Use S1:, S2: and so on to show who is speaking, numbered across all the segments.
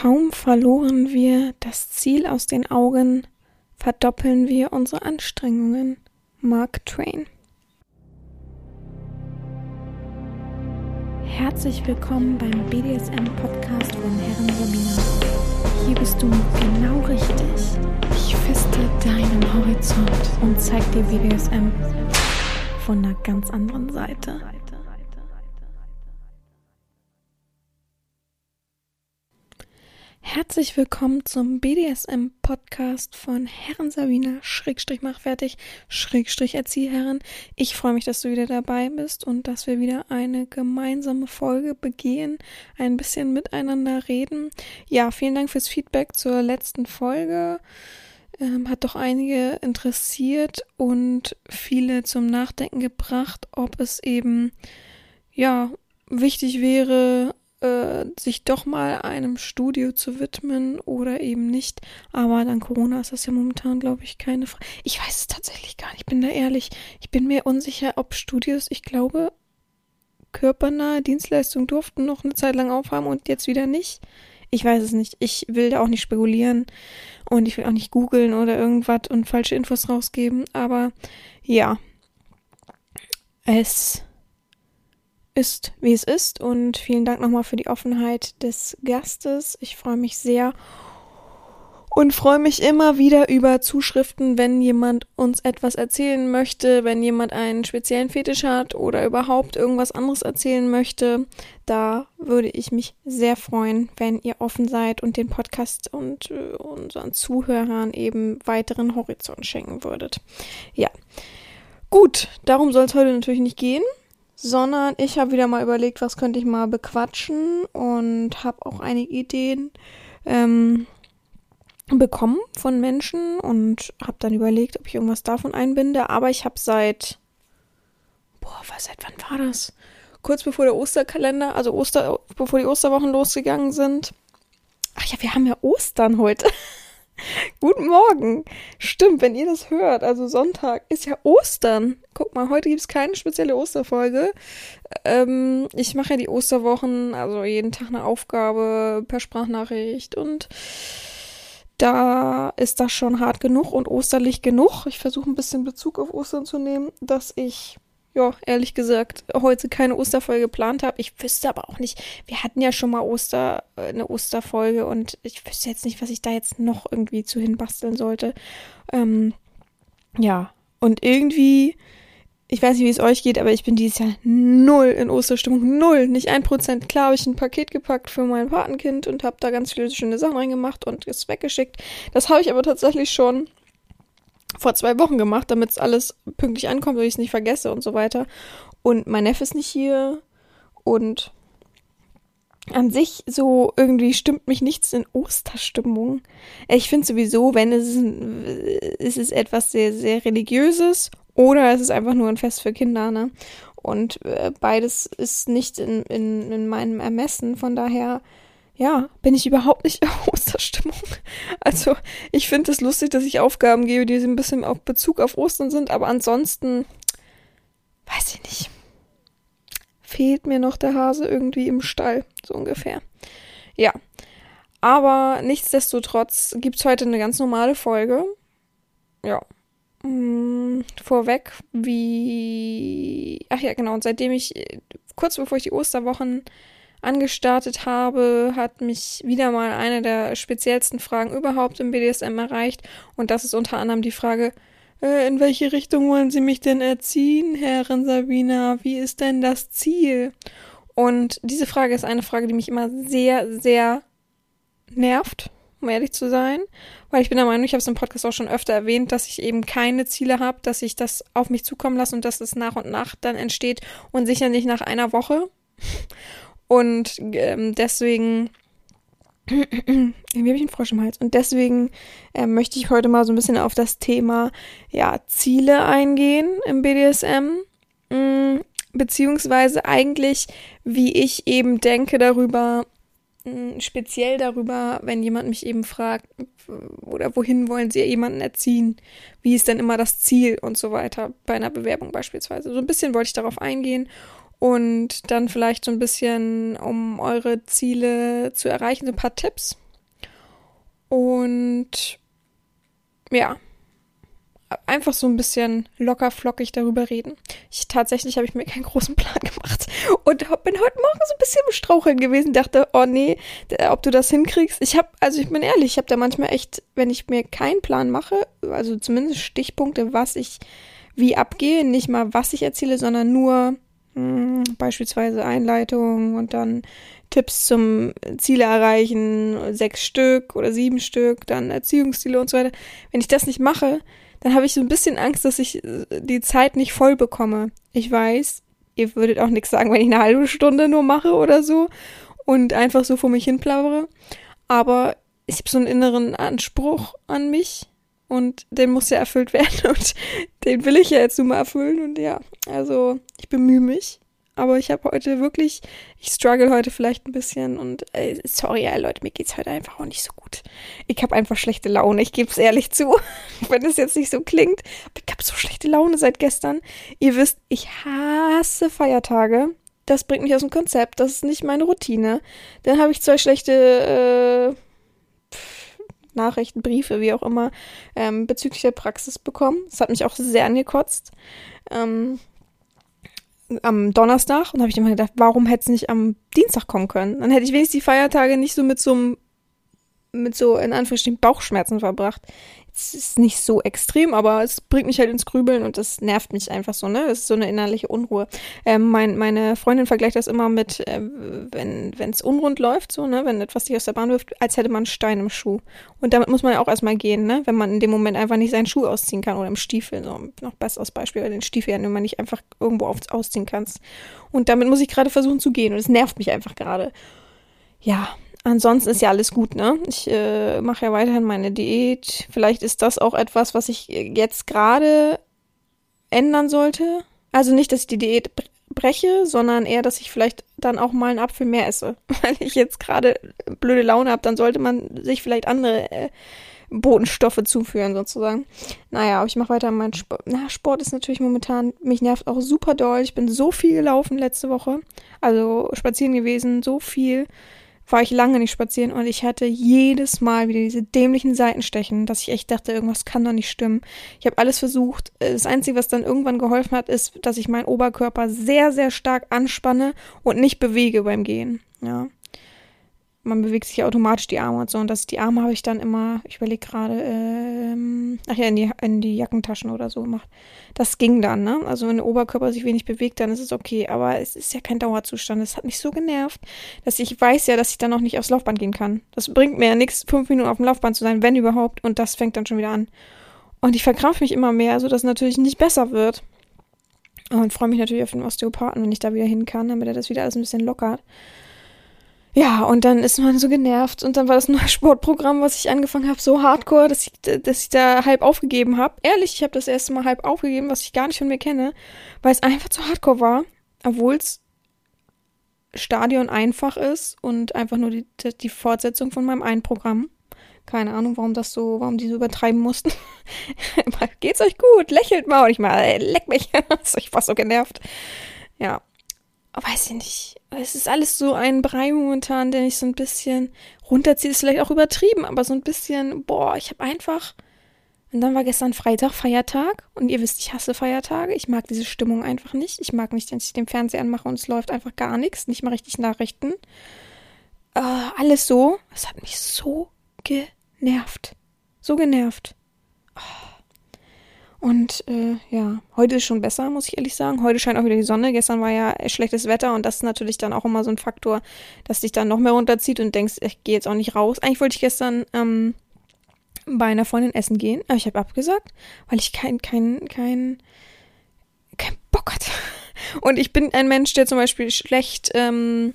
S1: Kaum verloren wir das Ziel aus den Augen, verdoppeln wir unsere Anstrengungen. Mark Twain. Herzlich willkommen beim BDSM-Podcast von Herren Sabina. Hier bist du genau richtig. Ich feste deinen Horizont und zeig dir BDSM von einer ganz anderen Seite. Herzlich willkommen zum BDSM-Podcast von Herren Sabina, Schrägstrich mach fertig, Schrägstrich Erzieherin. Ich freue mich, dass du wieder dabei bist und dass wir wieder eine gemeinsame Folge begehen, ein bisschen miteinander reden. Ja, vielen Dank fürs Feedback zur letzten Folge. Ähm, hat doch einige interessiert und viele zum Nachdenken gebracht, ob es eben, ja, wichtig wäre, äh, sich doch mal einem Studio zu widmen oder eben nicht. Aber dank Corona ist das ja momentan, glaube ich, keine Frage. Ich weiß es tatsächlich gar nicht. Ich bin da ehrlich. Ich bin mir unsicher, ob Studios, ich glaube, körpernahe Dienstleistungen durften noch eine Zeit lang aufhaben und jetzt wieder nicht. Ich weiß es nicht. Ich will da auch nicht spekulieren und ich will auch nicht googeln oder irgendwas und falsche Infos rausgeben. Aber ja, es ist, wie es ist. Und vielen Dank nochmal für die Offenheit des Gastes. Ich freue mich sehr und freue mich immer wieder über Zuschriften, wenn jemand uns etwas erzählen möchte, wenn jemand einen speziellen Fetisch hat oder überhaupt irgendwas anderes erzählen möchte. Da würde ich mich sehr freuen, wenn ihr offen seid und den Podcast und äh, unseren Zuhörern eben weiteren Horizont schenken würdet. Ja. Gut, darum soll es heute natürlich nicht gehen sondern ich habe wieder mal überlegt, was könnte ich mal bequatschen und habe auch einige Ideen ähm, bekommen von Menschen und habe dann überlegt, ob ich irgendwas davon einbinde. Aber ich habe seit, boah, was, seit wann war das? Kurz bevor der Osterkalender, also Oster, bevor die Osterwochen losgegangen sind. Ach ja, wir haben ja Ostern heute. Guten Morgen. Stimmt, wenn ihr das hört, also Sonntag ist ja Ostern. Guck mal, heute gibt es keine spezielle Osterfolge. Ähm, ich mache ja die Osterwochen, also jeden Tag eine Aufgabe per Sprachnachricht und da ist das schon hart genug und osterlich genug. Ich versuche ein bisschen Bezug auf Ostern zu nehmen, dass ich ja, ehrlich gesagt, heute keine Osterfolge geplant habe. Ich wüsste aber auch nicht, wir hatten ja schon mal Oster, äh, eine Osterfolge und ich wüsste jetzt nicht, was ich da jetzt noch irgendwie zu hinbasteln sollte. Ähm, ja, und irgendwie, ich weiß nicht, wie es euch geht, aber ich bin dieses Jahr null in Osterstimmung, null, nicht ein Prozent. Klar habe ich ein Paket gepackt für mein Patenkind und habe da ganz viele schöne Sachen reingemacht und es weggeschickt. Das habe ich aber tatsächlich schon vor zwei Wochen gemacht, damit es alles pünktlich ankommt, damit ich es nicht vergesse und so weiter. Und mein Neffe ist nicht hier und an sich so irgendwie stimmt mich nichts in Osterstimmung. Ich finde sowieso, wenn es ist, es etwas sehr, sehr religiöses oder es ist einfach nur ein Fest für Kinder, ne? Und äh, beides ist nicht in, in, in meinem Ermessen, von daher ja, bin ich überhaupt nicht in Osterstimmung. Also, ich finde es lustig, dass ich Aufgaben gebe, die ein bisschen auf Bezug auf Ostern sind, aber ansonsten, weiß ich nicht. Fehlt mir noch der Hase irgendwie im Stall, so ungefähr. Ja. Aber nichtsdestotrotz gibt's heute eine ganz normale Folge. Ja. Hm, vorweg, wie. Ach ja, genau. Und seitdem ich, kurz bevor ich die Osterwochen angestartet habe, hat mich wieder mal eine der speziellsten Fragen überhaupt im BDSM erreicht. Und das ist unter anderem die Frage, äh, in welche Richtung wollen Sie mich denn erziehen, Herrin Sabina? Wie ist denn das Ziel? Und diese Frage ist eine Frage, die mich immer sehr, sehr nervt, um ehrlich zu sein. Weil ich bin der Meinung, ich habe es im Podcast auch schon öfter erwähnt, dass ich eben keine Ziele habe, dass ich das auf mich zukommen lasse und dass es nach und nach dann entsteht und sicher nicht nach einer Woche. Und ähm, deswegen. Wie habe ich einen Frosch im Hals? Und deswegen äh, möchte ich heute mal so ein bisschen auf das Thema ja, Ziele eingehen im BDSM. Mm, beziehungsweise eigentlich, wie ich eben denke darüber, mm, speziell darüber, wenn jemand mich eben fragt, oder wohin wollen Sie jemanden erziehen? Wie ist denn immer das Ziel und so weiter bei einer Bewerbung beispielsweise? So ein bisschen wollte ich darauf eingehen und dann vielleicht so ein bisschen, um eure Ziele zu erreichen, so ein paar Tipps Und ja, einfach so ein bisschen locker flockig darüber reden. Ich tatsächlich habe ich mir keinen großen Plan gemacht und bin heute Morgen so ein bisschen im Straucheln gewesen, dachte, oh nee, ob du das hinkriegst. Ich habe also ich bin ehrlich, ich habe da manchmal echt, wenn ich mir keinen Plan mache, also zumindest Stichpunkte, was ich wie abgehe, nicht mal was ich erzähle, sondern nur hm, beispielsweise Einleitung und dann Tipps zum Ziele erreichen, sechs Stück oder sieben Stück, dann Erziehungsziele und so weiter. Wenn ich das nicht mache, dann habe ich so ein bisschen Angst, dass ich äh, die Zeit nicht voll bekomme. Ich weiß, ihr würdet auch nichts sagen, wenn ich eine halbe Stunde nur mache oder so und einfach so vor mich hin plaudere. Aber ich habe so einen inneren Anspruch an mich und den muss ja erfüllt werden und den will ich ja jetzt nun mal erfüllen und ja, also ich bemühe mich. Aber ich habe heute wirklich, ich struggle heute vielleicht ein bisschen und äh, sorry, ja, Leute, mir geht's heute einfach auch nicht so gut. Ich habe einfach schlechte Laune, ich gebe es ehrlich zu, wenn es jetzt nicht so klingt. Aber ich habe so schlechte Laune seit gestern. Ihr wisst, ich hasse Feiertage. Das bringt mich aus dem Konzept, das ist nicht meine Routine. Dann habe ich zwei schlechte äh, Nachrichten, Briefe, wie auch immer, ähm, bezüglich der Praxis bekommen. Das hat mich auch sehr angekotzt. Ähm, am Donnerstag und habe ich immer gedacht, warum hätte es nicht am Dienstag kommen können? Dann hätte ich wenigstens die Feiertage nicht so mit so einem mit so in Anführungsstrichen Bauchschmerzen verbracht. Es ist nicht so extrem, aber es bringt mich halt ins Grübeln und das nervt mich einfach so, ne? Das ist so eine innerliche Unruhe. Ähm, mein, meine Freundin vergleicht das immer mit, äh, wenn es unrund läuft, so, ne? Wenn etwas dich aus der Bahn wirft, als hätte man einen Stein im Schuh. Und damit muss man ja auch erstmal gehen, ne? Wenn man in dem Moment einfach nicht seinen Schuh ausziehen kann oder im Stiefel, so noch besseres Beispiel, weil den Stiefel wenn man nicht einfach irgendwo auf, ausziehen kannst. Und damit muss ich gerade versuchen zu gehen und es nervt mich einfach gerade. Ja, Ansonsten ist ja alles gut, ne? Ich äh, mache ja weiterhin meine Diät. Vielleicht ist das auch etwas, was ich jetzt gerade ändern sollte. Also nicht, dass ich die Diät breche, sondern eher, dass ich vielleicht dann auch mal einen Apfel mehr esse. Weil ich jetzt gerade blöde Laune habe, dann sollte man sich vielleicht andere äh, Botenstoffe zuführen, sozusagen. Naja, aber ich mache weiter meinen Sport. Na, Sport ist natürlich momentan, mich nervt auch super doll. Ich bin so viel gelaufen letzte Woche. Also spazieren gewesen, so viel war ich lange nicht spazieren und ich hatte jedes Mal wieder diese dämlichen Seitenstechen, dass ich echt dachte, irgendwas kann doch nicht stimmen. Ich habe alles versucht. Das Einzige, was dann irgendwann geholfen hat, ist, dass ich meinen Oberkörper sehr, sehr stark anspanne und nicht bewege beim Gehen. Ja man bewegt sich ja automatisch die Arme und so. Und dass die Arme habe ich dann immer, ich überlege gerade, ähm, ach ja, in die, in die Jackentaschen oder so gemacht. Das ging dann, ne? Also wenn der Oberkörper sich wenig bewegt, dann ist es okay. Aber es ist ja kein Dauerzustand. Es hat mich so genervt, dass ich weiß ja, dass ich dann auch nicht aufs Laufband gehen kann. Das bringt mir ja nichts, fünf Minuten auf dem Laufband zu sein, wenn überhaupt. Und das fängt dann schon wieder an. Und ich verkrampfe mich immer mehr, sodass es natürlich nicht besser wird. Und freue mich natürlich auf den Osteopathen, wenn ich da wieder hin kann, damit er das wieder alles ein bisschen lockert. Ja, und dann ist man so genervt und dann war das neue Sportprogramm, was ich angefangen habe, so hardcore, dass ich, dass ich da halb aufgegeben habe. Ehrlich, ich habe das erste Mal halb aufgegeben, was ich gar nicht von mir kenne, weil es einfach zu hardcore war, obwohl es Stadion einfach ist und einfach nur die, die Fortsetzung von meinem einen Programm. Keine Ahnung, warum das so, warum die so übertreiben mussten. Geht's euch gut? Lächelt mal. Und ich mal, leck mich. ich war so genervt. Ja, weiß ich nicht. Es ist alles so ein Brei momentan, den ich so ein bisschen runterziehe. Ist vielleicht auch übertrieben, aber so ein bisschen, boah, ich habe einfach. Und dann war gestern Freitag, Feiertag. Und ihr wisst, ich hasse Feiertage. Ich mag diese Stimmung einfach nicht. Ich mag nicht, wenn ich den Fernseher anmache und es läuft einfach gar nichts. Nicht mal richtig Nachrichten. Äh, alles so. Es hat mich so genervt. So genervt. Oh. Und äh, ja, heute ist schon besser, muss ich ehrlich sagen. Heute scheint auch wieder die Sonne. Gestern war ja schlechtes Wetter und das ist natürlich dann auch immer so ein Faktor, dass dich dann noch mehr runterzieht und denkst, ich gehe jetzt auch nicht raus. Eigentlich wollte ich gestern ähm, bei einer Freundin essen gehen, aber ich habe abgesagt, weil ich kein, kein, kein, kein Bock hatte. Und ich bin ein Mensch, der zum Beispiel schlecht ähm,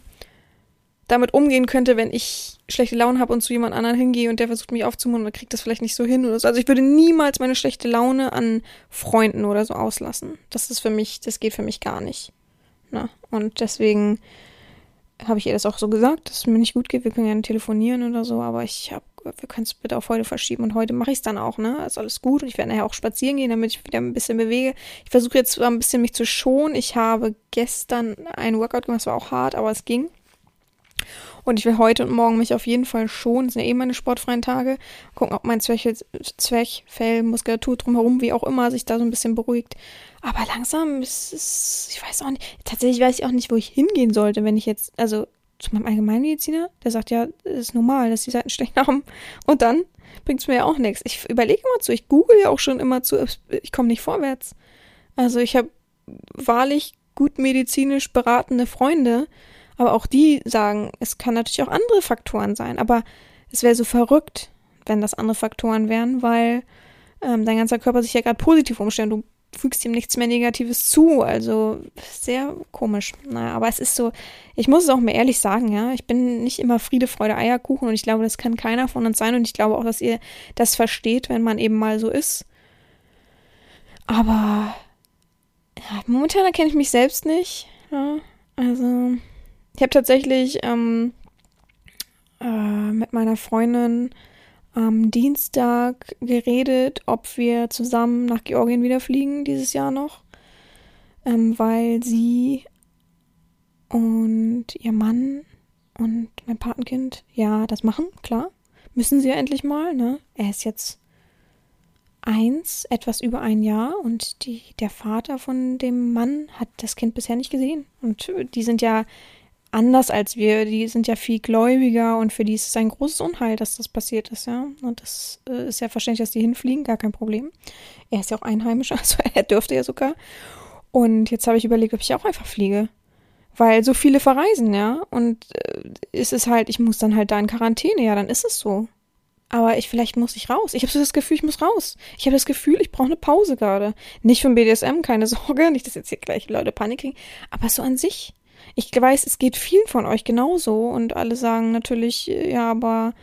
S1: damit umgehen könnte, wenn ich schlechte Laune habe und zu jemand anderen hingehe und der versucht mich aufzumuntern und kriegt das vielleicht nicht so hin oder so. Also ich würde niemals meine schlechte Laune an Freunden oder so auslassen. Das ist für mich, das geht für mich gar nicht. Na, ne? und deswegen habe ich ihr das auch so gesagt, dass es mir nicht gut geht. Wir können gerne telefonieren oder so, aber ich habe, wir können es bitte auf heute verschieben und heute mache ich es dann auch, ne? Ist alles gut und ich werde nachher auch spazieren gehen, damit ich wieder ein bisschen bewege. Ich versuche jetzt ein bisschen mich zu schonen. Ich habe gestern ein Workout gemacht, es war auch hart, aber es ging. Und ich will heute und morgen mich auf jeden Fall schonen. Das sind ja eh meine sportfreien Tage. Gucken, ob mein Zwerchfell, Zwerchfell, Muskulatur drumherum, wie auch immer, sich da so ein bisschen beruhigt. Aber langsam ist es, ich weiß auch nicht, tatsächlich weiß ich auch nicht, wo ich hingehen sollte, wenn ich jetzt, also zu meinem Allgemeinmediziner, der sagt ja, es ist normal, dass die Seiten schlecht haben. Und dann bringt es mir ja auch nichts. Ich überlege immer zu, ich google ja auch schon immer zu, ich komme nicht vorwärts. Also ich habe wahrlich gut medizinisch beratende Freunde, aber auch die sagen, es kann natürlich auch andere Faktoren sein. Aber es wäre so verrückt, wenn das andere Faktoren wären, weil ähm, dein ganzer Körper sich ja gerade positiv umstellt. Du fügst ihm nichts mehr Negatives zu. Also sehr komisch. Naja, aber es ist so, ich muss es auch mir ehrlich sagen, ja, ich bin nicht immer Friede, Freude, Eierkuchen und ich glaube, das kann keiner von uns sein und ich glaube auch, dass ihr das versteht, wenn man eben mal so ist. Aber ja, momentan erkenne ich mich selbst nicht. Ja, also ich habe tatsächlich ähm, äh, mit meiner Freundin am Dienstag geredet, ob wir zusammen nach Georgien wieder fliegen dieses Jahr noch, ähm, weil sie und ihr Mann und mein Patenkind ja das machen, klar. Müssen sie ja endlich mal, ne? Er ist jetzt eins, etwas über ein Jahr und die, der Vater von dem Mann hat das Kind bisher nicht gesehen. Und die sind ja anders als wir, die sind ja viel gläubiger und für die ist es ein großes Unheil, dass das passiert ist, ja. Und das äh, ist ja verständlich, dass die hinfliegen, gar kein Problem. Er ist ja auch Einheimischer, also er dürfte ja sogar. Und jetzt habe ich überlegt, ob ich auch einfach fliege. Weil so viele verreisen, ja. Und äh, ist es halt, ich muss dann halt da in Quarantäne, ja, dann ist es so. Aber ich, vielleicht muss ich raus. Ich habe so das Gefühl, ich muss raus. Ich habe das Gefühl, ich brauche eine Pause gerade. Nicht vom BDSM, keine Sorge, nicht, dass jetzt hier gleich Leute Panik kriegen, aber so an sich. Ich weiß, es geht vielen von euch genauso und alle sagen natürlich, ja, aber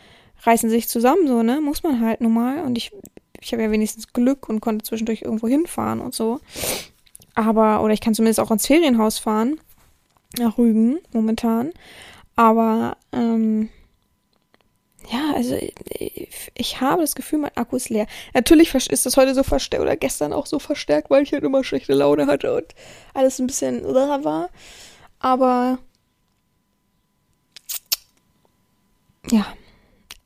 S1: reißen sich zusammen so, ne? Muss man halt nun mal. Und ich, ich habe ja wenigstens Glück und konnte zwischendurch irgendwo hinfahren und so. Aber, oder ich kann zumindest auch ins Ferienhaus fahren. Nach Rügen momentan. Aber, ähm, ja, also ich habe das Gefühl, mein Akku ist leer. Natürlich ist das heute so verstärkt oder gestern auch so verstärkt, weil ich halt immer schlechte Laune hatte und alles ein bisschen war. Aber ja,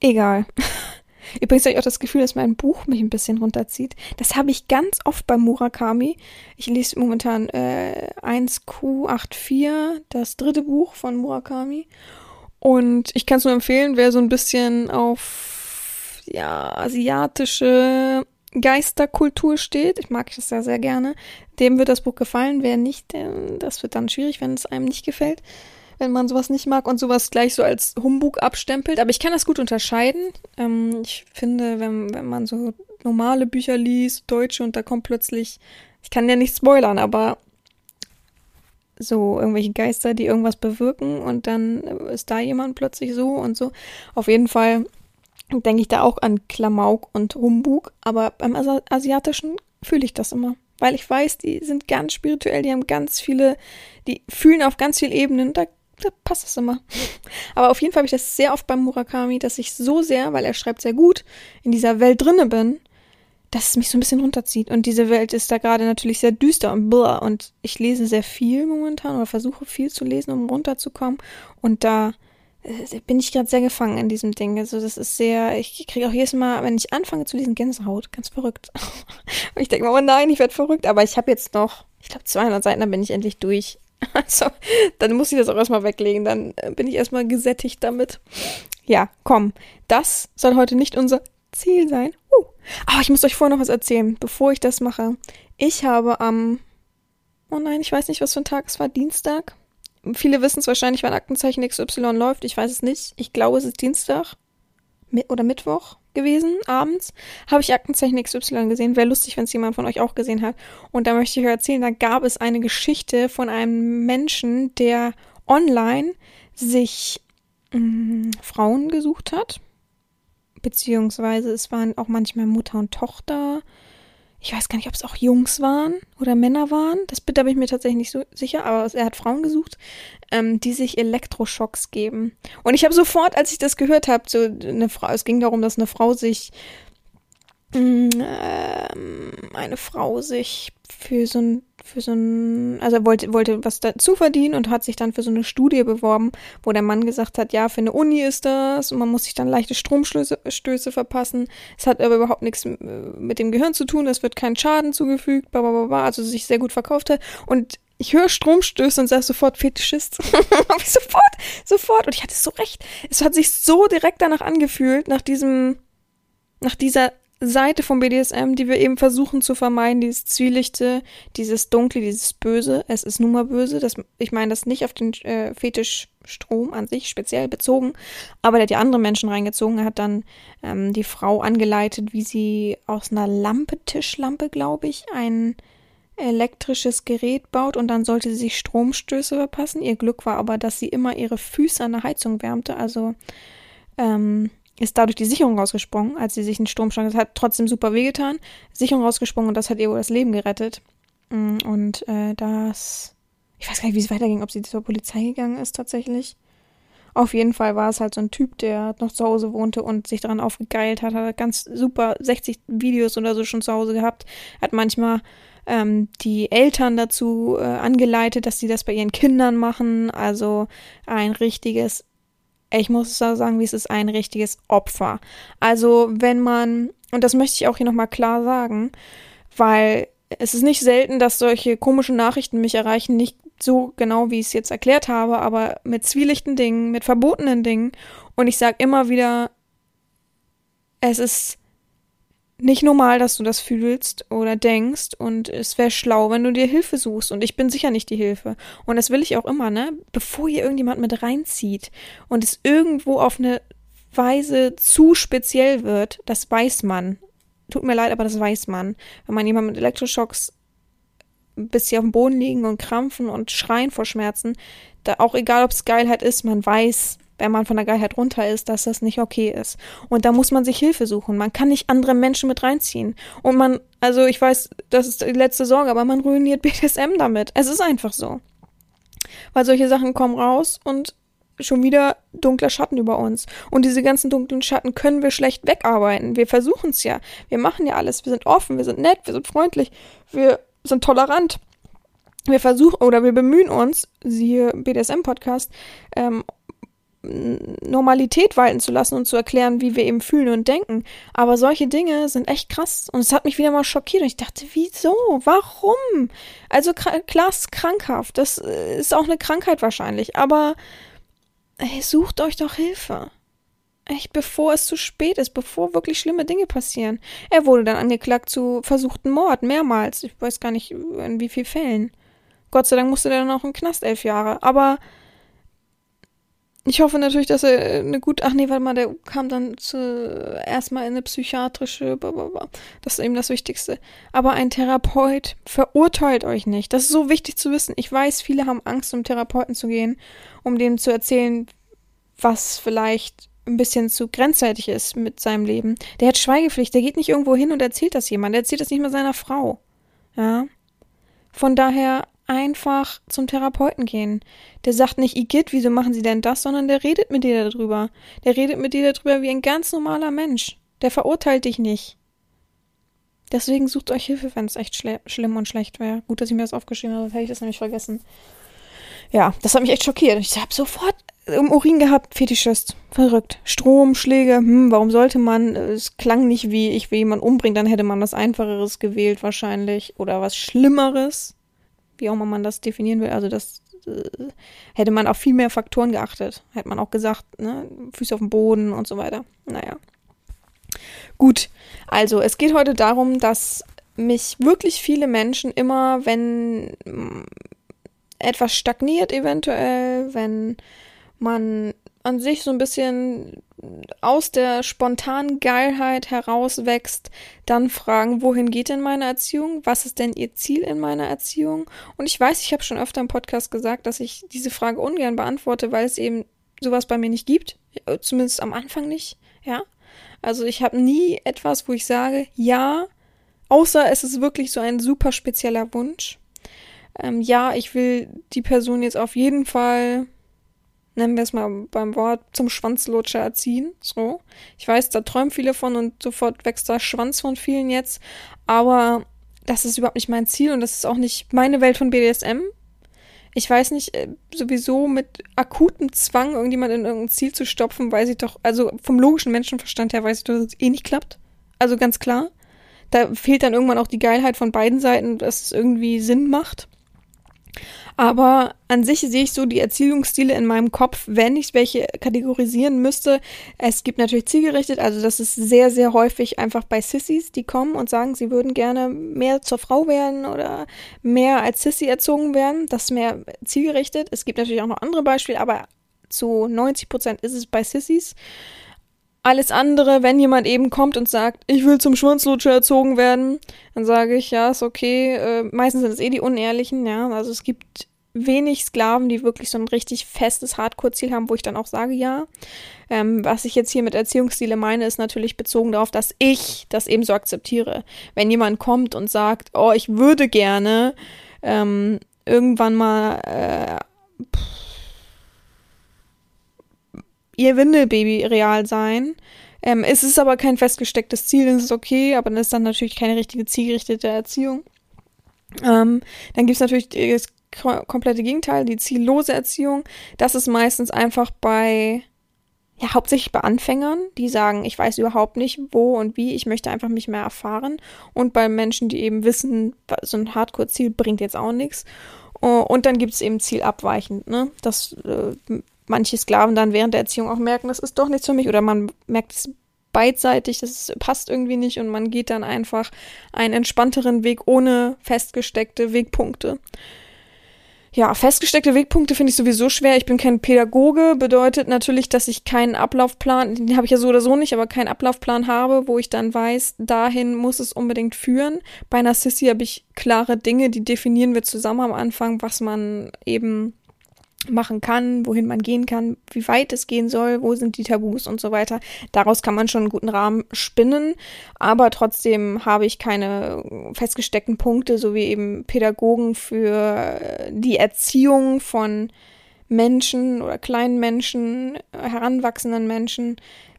S1: egal. Übrigens habe ich auch das Gefühl, dass mein Buch mich ein bisschen runterzieht. Das habe ich ganz oft bei Murakami. Ich lese momentan äh, 1Q84, das dritte Buch von Murakami. Und ich kann es nur empfehlen, wer so ein bisschen auf ja, asiatische Geisterkultur steht, ich mag das ja sehr gerne, dem wird das Buch gefallen. Wer nicht, das wird dann schwierig, wenn es einem nicht gefällt, wenn man sowas nicht mag und sowas gleich so als Humbug abstempelt. Aber ich kann das gut unterscheiden. Ähm, ich finde, wenn, wenn man so normale Bücher liest, deutsche, und da kommt plötzlich, ich kann ja nicht spoilern, aber so irgendwelche Geister, die irgendwas bewirken und dann ist da jemand plötzlich so und so. Auf jeden Fall denke ich da auch an Klamauk und Humbug, aber beim Asiatischen fühle ich das immer weil ich weiß, die sind ganz spirituell, die haben ganz viele, die fühlen auf ganz vielen Ebenen, da, da passt es immer. Aber auf jeden Fall habe ich das sehr oft beim Murakami, dass ich so sehr, weil er schreibt sehr gut, in dieser Welt drinne bin, dass es mich so ein bisschen runterzieht. Und diese Welt ist da gerade natürlich sehr düster und blah. Und ich lese sehr viel momentan oder versuche viel zu lesen, um runterzukommen. Und da bin ich gerade sehr gefangen in diesem Ding. Also das ist sehr, ich kriege auch jedes Mal, wenn ich anfange zu lesen, Gänsehaut. Ganz verrückt. Und ich denke mir, oh nein, ich werde verrückt. Aber ich habe jetzt noch, ich glaube 200 Seiten, dann bin ich endlich durch. Also dann muss ich das auch erstmal weglegen. Dann äh, bin ich erstmal gesättigt damit. Ja, komm. Das soll heute nicht unser Ziel sein. Uh. Aber ich muss euch vorher noch was erzählen, bevor ich das mache. Ich habe am, oh nein, ich weiß nicht, was für ein Tag es war, Dienstag Viele wissen es wahrscheinlich, wann Aktenzeichen XY läuft. Ich weiß es nicht. Ich glaube, es ist Dienstag oder Mittwoch gewesen, abends, habe ich Aktenzeichen XY gesehen. Wäre lustig, wenn es jemand von euch auch gesehen hat. Und da möchte ich euch erzählen, da gab es eine Geschichte von einem Menschen, der online sich mh, mm, Frauen gesucht hat. Beziehungsweise es waren auch manchmal Mutter und Tochter ich weiß gar nicht, ob es auch Jungs waren oder Männer waren. Das da bin ich mir tatsächlich nicht so sicher, aber er hat Frauen gesucht, ähm, die sich Elektroschocks geben. Und ich habe sofort, als ich das gehört habe, so eine Frau, es ging darum, dass eine Frau sich mm, ähm, eine Frau sich für so ein für so ein, also wollte, wollte was dazu verdienen und hat sich dann für so eine Studie beworben, wo der Mann gesagt hat, ja, für eine Uni ist das und man muss sich dann leichte Stromstöße Stöße verpassen. Es hat aber überhaupt nichts äh, mit dem Gehirn zu tun, es wird kein Schaden zugefügt, bla, bla, bla, also sich sehr gut verkauft hat. Und ich höre Stromstöße und sage sofort Fetischist. sofort, sofort. Und ich hatte so recht. Es hat sich so direkt danach angefühlt, nach diesem, nach dieser Seite vom BDSM, die wir eben versuchen zu vermeiden, dieses Zwielichte, dieses Dunkle, dieses Böse. Es ist nun mal böse. Das, ich meine das nicht auf den äh, Fetischstrom an sich speziell bezogen, aber der hat ja andere Menschen reingezogen. Er hat dann ähm, die Frau angeleitet, wie sie aus einer Lampe, Tischlampe, glaube ich, ein elektrisches Gerät baut und dann sollte sie sich Stromstöße verpassen. Ihr Glück war aber, dass sie immer ihre Füße an der Heizung wärmte. Also ähm, ist dadurch die Sicherung rausgesprungen, als sie sich einen Sturm stand. Das hat trotzdem super wehgetan. Sicherung rausgesprungen und das hat ihr wohl das Leben gerettet. Mm, und äh, das. Ich weiß gar nicht, wie es weiterging, ob sie zur Polizei gegangen ist tatsächlich. Auf jeden Fall war es halt so ein Typ, der noch zu Hause wohnte und sich daran aufgegeilt hat. Hat ganz super 60 Videos oder so schon zu Hause gehabt. Hat manchmal ähm, die Eltern dazu äh, angeleitet, dass sie das bei ihren Kindern machen. Also ein richtiges ich muss sagen, wie es ist, ein richtiges Opfer. Also, wenn man, und das möchte ich auch hier nochmal klar sagen, weil es ist nicht selten, dass solche komischen Nachrichten mich erreichen, nicht so genau, wie ich es jetzt erklärt habe, aber mit zwielichten Dingen, mit verbotenen Dingen. Und ich sage immer wieder, es ist nicht normal, dass du das fühlst oder denkst und es wäre schlau, wenn du dir Hilfe suchst und ich bin sicher nicht die Hilfe und das will ich auch immer, ne? Bevor hier irgendjemand mit reinzieht und es irgendwo auf eine Weise zu speziell wird, das weiß man. Tut mir leid, aber das weiß man. Wenn man jemand mit Elektroschocks bis sie auf dem Boden liegen und krampfen und schreien vor Schmerzen, da auch egal ob es Geilheit ist, man weiß, wenn man von der Geilheit runter ist, dass das nicht okay ist. Und da muss man sich Hilfe suchen. Man kann nicht andere Menschen mit reinziehen. Und man, also ich weiß, das ist die letzte Sorge, aber man ruiniert BDSM damit. Es ist einfach so. Weil solche Sachen kommen raus und schon wieder dunkler Schatten über uns. Und diese ganzen dunklen Schatten können wir schlecht wegarbeiten. Wir versuchen es ja. Wir machen ja alles. Wir sind offen, wir sind nett, wir sind freundlich, wir sind tolerant. Wir versuchen oder wir bemühen uns, siehe BDSM-Podcast, ähm, Normalität walten zu lassen und zu erklären, wie wir eben fühlen und denken. Aber solche Dinge sind echt krass. Und es hat mich wieder mal schockiert. Und ich dachte, wieso? Warum? Also klar, ist krankhaft. Das äh, ist auch eine Krankheit wahrscheinlich. Aber hey, sucht euch doch Hilfe. Echt, bevor es zu spät ist, bevor wirklich schlimme Dinge passieren. Er wurde dann angeklagt zu versuchten Mord, mehrmals. Ich weiß gar nicht, in wie vielen Fällen. Gott sei Dank musste der dann auch im Knast elf Jahre. Aber ich hoffe natürlich, dass er eine gut. Ach nee, warte mal, der kam dann zu, erstmal in eine psychiatrische. Das ist eben das Wichtigste. Aber ein Therapeut verurteilt euch nicht. Das ist so wichtig zu wissen. Ich weiß, viele haben Angst, zum Therapeuten zu gehen, um dem zu erzählen, was vielleicht ein bisschen zu grenzwertig ist mit seinem Leben. Der hat Schweigepflicht, der geht nicht irgendwo hin und erzählt das jemand. Der erzählt das nicht mal seiner Frau. Ja. Von daher einfach zum Therapeuten gehen. Der sagt nicht, Igitt, wieso machen Sie denn das, sondern der redet mit dir darüber. Der redet mit dir darüber wie ein ganz normaler Mensch. Der verurteilt dich nicht. Deswegen sucht euch Hilfe, wenn es echt schlimm und schlecht wäre. Gut, dass ich mir das aufgeschrieben habe, sonst hätte ich das nämlich vergessen. Ja, das hat mich echt schockiert. Ich habe sofort im Urin gehabt, Fetischist. Verrückt. Stromschläge, hm, warum sollte man? Es klang nicht wie, ich will jemanden umbringen, dann hätte man was Einfacheres gewählt wahrscheinlich. Oder was Schlimmeres wie auch immer man das definieren will. Also das äh, hätte man auf viel mehr Faktoren geachtet. Hätte man auch gesagt, ne? Füße auf dem Boden und so weiter. Naja. Gut, also es geht heute darum, dass mich wirklich viele Menschen immer, wenn etwas stagniert eventuell, wenn man an sich so ein bisschen aus der spontanen Geilheit herauswächst, dann fragen, wohin geht denn meine Erziehung? Was ist denn ihr Ziel in meiner Erziehung? Und ich weiß, ich habe schon öfter im Podcast gesagt, dass ich diese Frage ungern beantworte, weil es eben sowas bei mir nicht gibt. Zumindest am Anfang nicht, ja. Also ich habe nie etwas, wo ich sage, ja, außer es ist wirklich so ein super spezieller Wunsch. Ähm, ja, ich will die Person jetzt auf jeden Fall nennen wir es mal beim Wort, zum Schwanzlutscher erziehen. So. Ich weiß, da träumen viele von und sofort wächst der Schwanz von vielen jetzt. Aber das ist überhaupt nicht mein Ziel und das ist auch nicht meine Welt von BDSM. Ich weiß nicht, äh, sowieso mit akutem Zwang irgendjemand in irgendein Ziel zu stopfen, weiß ich doch, also vom logischen Menschenverstand her weiß ich doch, dass es eh nicht klappt. Also ganz klar. Da fehlt dann irgendwann auch die Geilheit von beiden Seiten, dass es irgendwie Sinn macht. Aber an sich sehe ich so die Erziehungsstile in meinem Kopf, wenn ich welche kategorisieren müsste. Es gibt natürlich zielgerichtet, also das ist sehr, sehr häufig einfach bei Sissys, die kommen und sagen, sie würden gerne mehr zur Frau werden oder mehr als Sissy erzogen werden. Das ist mehr zielgerichtet. Es gibt natürlich auch noch andere Beispiele, aber zu 90 Prozent ist es bei Sissys. Alles andere, wenn jemand eben kommt und sagt, ich will zum Schwanzlutscher erzogen werden, dann sage ich, ja, ist okay. Äh, meistens sind es eh die Unehrlichen, ja. Also es gibt wenig Sklaven, die wirklich so ein richtig festes Hardcore-Ziel haben, wo ich dann auch sage, ja. Ähm, was ich jetzt hier mit Erziehungsstile meine, ist natürlich bezogen darauf, dass ich das eben so akzeptiere. Wenn jemand kommt und sagt, oh, ich würde gerne ähm, irgendwann mal äh, ihr Windelbaby real sein. Ähm, es ist aber kein festgestecktes Ziel, das ist okay, aber das ist dann natürlich keine richtige zielgerichtete Erziehung. Ähm, dann gibt es natürlich das komplette Gegenteil, die ziellose Erziehung. Das ist meistens einfach bei, ja, hauptsächlich bei Anfängern, die sagen, ich weiß überhaupt nicht, wo und wie, ich möchte einfach mich mehr erfahren. Und bei Menschen, die eben wissen, so ein Hardcore-Ziel bringt jetzt auch nichts. Und dann gibt es eben zielabweichend, ne? Das äh, manche Sklaven dann während der Erziehung auch merken, das ist doch nichts für mich oder man merkt es beidseitig, das passt irgendwie nicht und man geht dann einfach einen entspannteren Weg ohne festgesteckte Wegpunkte. Ja, festgesteckte Wegpunkte finde ich sowieso schwer. Ich bin kein Pädagoge, bedeutet natürlich, dass ich keinen Ablaufplan, den habe ich ja so oder so nicht, aber keinen Ablaufplan habe, wo ich dann weiß, dahin muss es unbedingt führen. Bei einer Sissy habe ich klare Dinge, die definieren wir zusammen am Anfang, was man eben machen kann, wohin man gehen kann, wie weit es gehen soll, wo sind die Tabus und so weiter. Daraus kann man schon einen guten Rahmen spinnen, aber trotzdem habe ich keine festgesteckten Punkte, so wie eben Pädagogen für die Erziehung von Menschen oder kleinen Menschen, heranwachsenden Menschen.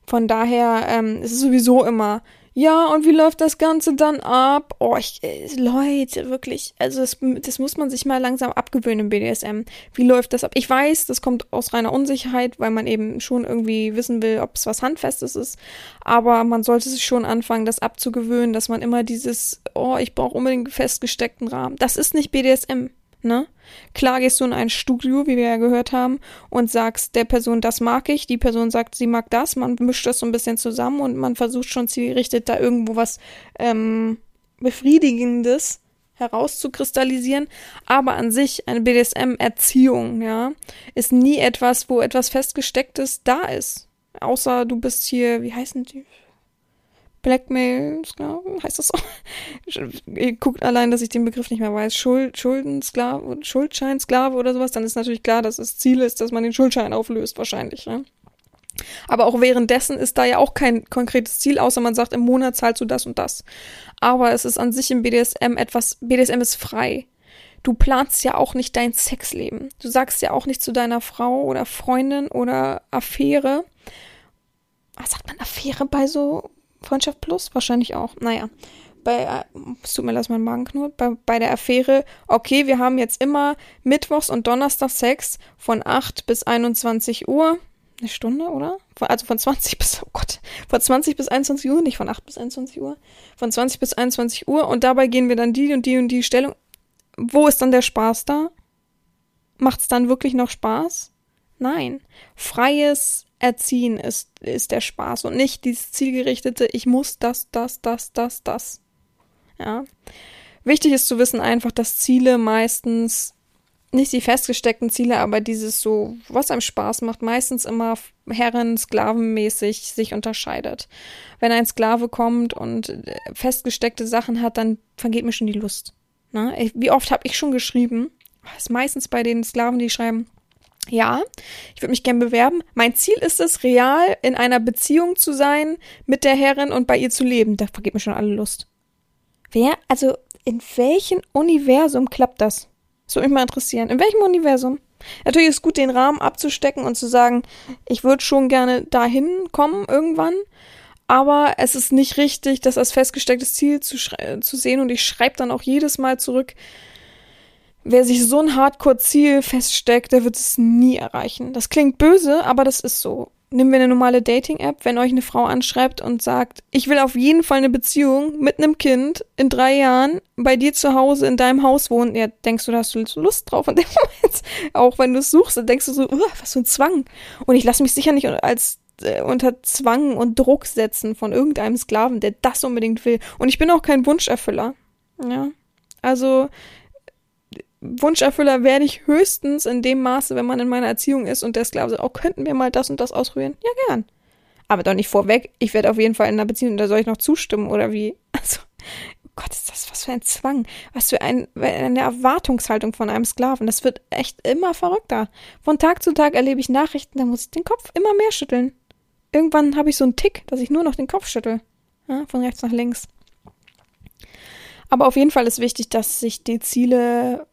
S1: Von daher ähm, ist es sowieso immer ja, und wie läuft das Ganze dann ab? Oh, ich, äh, Leute, wirklich, also das, das muss man sich mal langsam abgewöhnen im BDSM. Wie läuft das ab? Ich weiß, das kommt aus reiner Unsicherheit, weil man eben schon irgendwie wissen will, ob es was Handfestes ist. Aber man sollte sich schon anfangen, das abzugewöhnen, dass man immer dieses, oh, ich brauche unbedingt festgesteckten Rahmen. Das ist nicht BDSM ne? Klar gehst du in ein Studio, wie wir ja gehört haben, und sagst der Person, das mag ich, die Person sagt, sie mag das, man mischt das so ein bisschen zusammen und man versucht schon zielgerichtet da irgendwo was ähm, Befriedigendes herauszukristallisieren, aber an sich eine BDSM-Erziehung, ja, ist nie etwas, wo etwas Festgestecktes da ist. Außer du bist hier, wie heißen die? Blackmail-Sklaven, heißt das so? Ihr guckt allein, dass ich den Begriff nicht mehr weiß. Schuld, Schuldensklave, Schuldscheinsklave oder sowas, dann ist natürlich klar, dass das Ziel ist, dass man den Schuldschein auflöst, wahrscheinlich, ne? Aber auch währenddessen ist da ja auch kein konkretes Ziel, außer man sagt, im Monat zahlst du das und das. Aber es ist an sich im BDSM etwas, BDSM ist frei. Du planst ja auch nicht dein Sexleben. Du sagst ja auch nicht zu deiner Frau oder Freundin oder Affäre. Was sagt man Affäre bei so Freundschaft Plus? Wahrscheinlich auch. Naja. Bei, äh, es tut mir leid, mein Magen knurrt. Bei, bei der Affäre, okay, wir haben jetzt immer Mittwochs und Donnerstag Sex von 8 bis 21 Uhr. Eine Stunde, oder? Also von 20 bis, oh Gott, von 20 bis 21 Uhr, nicht von 8 bis 21 Uhr. Von 20 bis 21 Uhr und dabei gehen wir dann die und die und die Stellung. Wo ist dann der Spaß da? Macht es dann wirklich noch Spaß? Nein. Freies Erziehen ist, ist der Spaß und nicht dieses zielgerichtete, ich muss das, das, das, das, das. Ja. Wichtig ist zu wissen einfach, dass Ziele meistens nicht die festgesteckten Ziele, aber dieses so, was einem Spaß macht, meistens immer Herren, Sklavenmäßig sich unterscheidet. Wenn ein Sklave kommt und äh, festgesteckte Sachen hat, dann vergeht mir schon die Lust. Ne? Wie oft habe ich schon geschrieben? Das ist meistens bei den Sklaven, die schreiben, ja, ich würde mich gern bewerben. Mein Ziel ist es, real in einer Beziehung zu sein mit der Herrin und bei ihr zu leben. Da vergeht mir schon alle Lust. Wer, also in welchem Universum klappt das? Das würde mich mal interessieren. In welchem Universum? Natürlich ist es gut, den Rahmen abzustecken und zu sagen, ich würde schon gerne dahin kommen irgendwann. aber es ist nicht richtig, das als festgestecktes Ziel zu, zu sehen und ich schreibe dann auch jedes Mal zurück, wer sich so ein Hardcore-Ziel feststeckt, der wird es nie erreichen. Das klingt böse, aber das ist so. Nehmen wir eine normale Dating-App, wenn euch eine Frau anschreibt und sagt, ich will auf jeden Fall eine Beziehung mit einem Kind in drei Jahren bei dir zu Hause in deinem Haus wohnen, ja, denkst du, da hast du Lust drauf in dem Moment. Auch wenn du es suchst, dann denkst du so, was für ein Zwang. Und ich lasse mich sicher nicht als äh, unter Zwang und Druck setzen von irgendeinem Sklaven, der das unbedingt will. Und ich bin auch kein Wunscherfüller. Ja. Also, Wunscherfüller werde ich höchstens in dem Maße, wenn man in meiner Erziehung ist und der Sklave sagt, oh, könnten wir mal das und das ausprobieren? Ja, gern. Aber doch nicht vorweg. Ich werde auf jeden Fall in einer Beziehung, da soll ich noch zustimmen oder wie? Also, Gott, ist das was für ein Zwang? Was für ein, eine Erwartungshaltung von einem Sklaven. Das wird echt immer verrückter. Von Tag zu Tag erlebe ich Nachrichten, da muss ich den Kopf immer mehr schütteln irgendwann habe ich so einen Tick, dass ich nur noch den Kopf schüttel. Ja, von rechts nach links. Aber auf jeden Fall ist wichtig, dass sich die Ziele,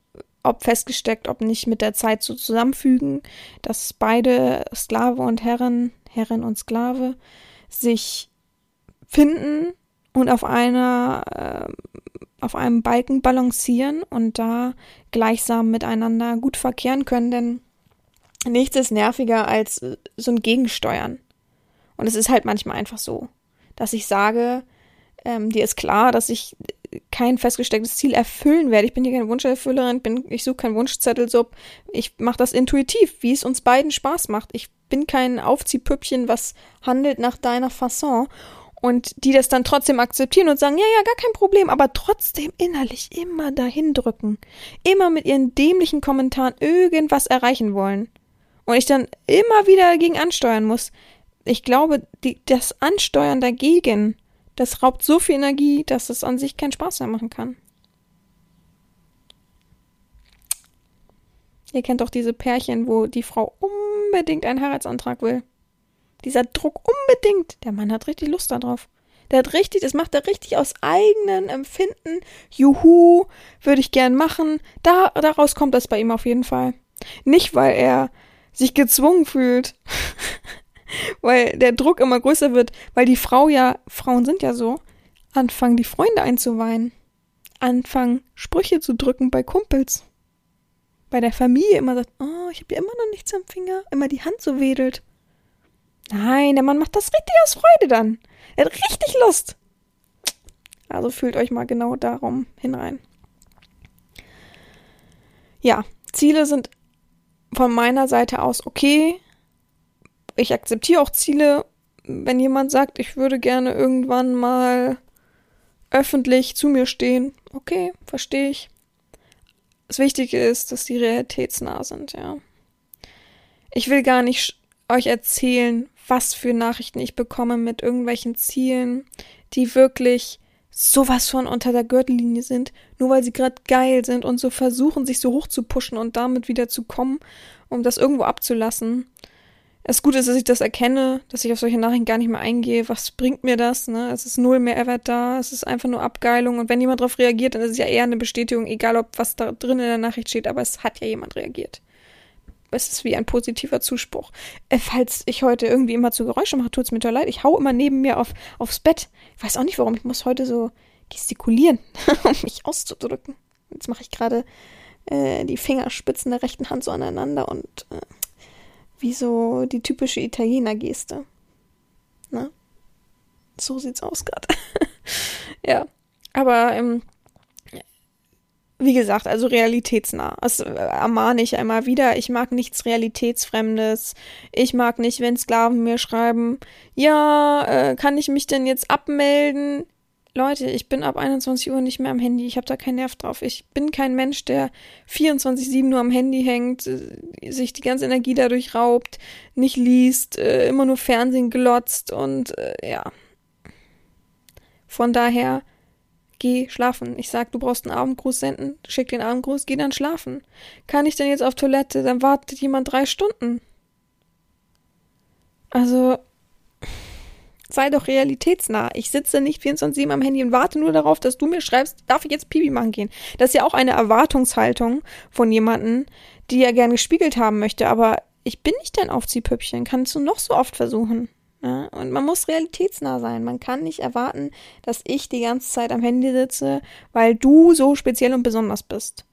S1: ob festgesteckt, ob nicht, mit der Zeit so zusammenfügen, dass beide Sklave und Herren, Herrin und Sklave, sich finden und auf einer, äh, auf einem Balken balancieren und da gleichsam miteinander gut verkehren können, denn nichts ist nerviger als so ein Gegensteuern. Und es ist halt manchmal einfach so, dass ich sage, ähm, dir ist klar, dass ich kein festgestecktes Ziel erfüllen werde. Ich bin hier keine Wunscherfüllerin, bin, ich suche keinen Wunschzettel, so. Ich mache das intuitiv, wie es uns beiden Spaß macht. Ich bin kein Aufziehpüppchen, was handelt nach deiner Fasson. Und die das dann trotzdem akzeptieren und sagen, ja, ja, gar kein Problem, aber trotzdem innerlich immer dahin drücken. Immer mit ihren dämlichen Kommentaren irgendwas erreichen wollen. Und ich dann immer wieder dagegen ansteuern muss ich glaube, die, das Ansteuern dagegen, das raubt so viel Energie, dass es an sich keinen Spaß mehr machen kann. Ihr kennt doch diese Pärchen, wo die Frau unbedingt einen Heiratsantrag will. Dieser Druck unbedingt. Der Mann hat richtig Lust darauf. Der hat richtig, das macht er richtig aus eigenen Empfinden. Juhu, würde ich gern machen. Da, daraus kommt das bei ihm auf jeden Fall. Nicht, weil er sich gezwungen fühlt. weil der Druck immer größer wird, weil die Frau ja, Frauen sind ja so, anfangen die Freunde einzuweinen, anfangen Sprüche zu drücken bei Kumpels, bei der Familie immer sagt, oh, ich habe ja immer noch nichts am Finger, immer die Hand so wedelt. Nein, der Mann macht das richtig aus Freude dann. Er hat richtig Lust. Also fühlt euch mal genau darum hinein. Ja, Ziele sind von meiner Seite aus okay ich akzeptiere auch Ziele, wenn jemand sagt, ich würde gerne irgendwann mal öffentlich zu mir stehen. Okay, verstehe ich. Das Wichtige ist, dass die realitätsnah sind, ja. Ich will gar nicht euch erzählen, was für Nachrichten ich bekomme mit irgendwelchen Zielen, die wirklich sowas von unter der Gürtellinie sind, nur weil sie gerade geil sind und so versuchen, sich so hoch zu pushen und damit wieder zu kommen, um das irgendwo abzulassen. Das Gute ist, dass ich das erkenne, dass ich auf solche Nachrichten gar nicht mehr eingehe. Was bringt mir das? Ne? Es ist null Mehrwert da, es ist einfach nur Abgeilung. Und wenn jemand darauf reagiert, dann ist es ja eher eine Bestätigung, egal ob was da drin in der Nachricht steht, aber es hat ja jemand reagiert. Es ist wie ein positiver Zuspruch. Äh, falls ich heute irgendwie immer zu Geräusche mache, tut es mir total leid. Ich hau immer neben mir auf, aufs Bett. Ich weiß auch nicht warum. Ich muss heute so gestikulieren, um mich auszudrücken. Jetzt mache ich gerade äh, die Fingerspitzen der rechten Hand so aneinander und äh, wie so die typische Italiener-Geste. Ne? So sieht's aus gerade. ja. Aber ähm, wie gesagt, also realitätsnah. Das äh, ermahne ich einmal wieder. Ich mag nichts Realitätsfremdes. Ich mag nicht, wenn Sklaven mir schreiben, ja, äh, kann ich mich denn jetzt abmelden? Leute, ich bin ab 21 Uhr nicht mehr am Handy. Ich habe da keinen Nerv drauf. Ich bin kein Mensch, der 24-7 nur am Handy hängt, äh, sich die ganze Energie dadurch raubt, nicht liest, äh, immer nur Fernsehen glotzt und äh, ja. Von daher, geh schlafen. Ich sag, du brauchst einen Abendgruß senden, schick den Abendgruß, geh dann schlafen. Kann ich denn jetzt auf Toilette? Dann wartet jemand drei Stunden. Also, sei doch realitätsnah. Ich sitze nicht 24-7 am Handy und warte nur darauf, dass du mir schreibst, darf ich jetzt Pipi machen gehen? Das ist ja auch eine Erwartungshaltung von jemandem, die er gerne gespiegelt haben möchte, aber ich bin nicht dein Aufziehpüppchen. Kannst du noch so oft versuchen. Ja, und man muss realitätsnah sein. Man kann nicht erwarten, dass ich die ganze Zeit am Handy sitze, weil du so speziell und besonders bist.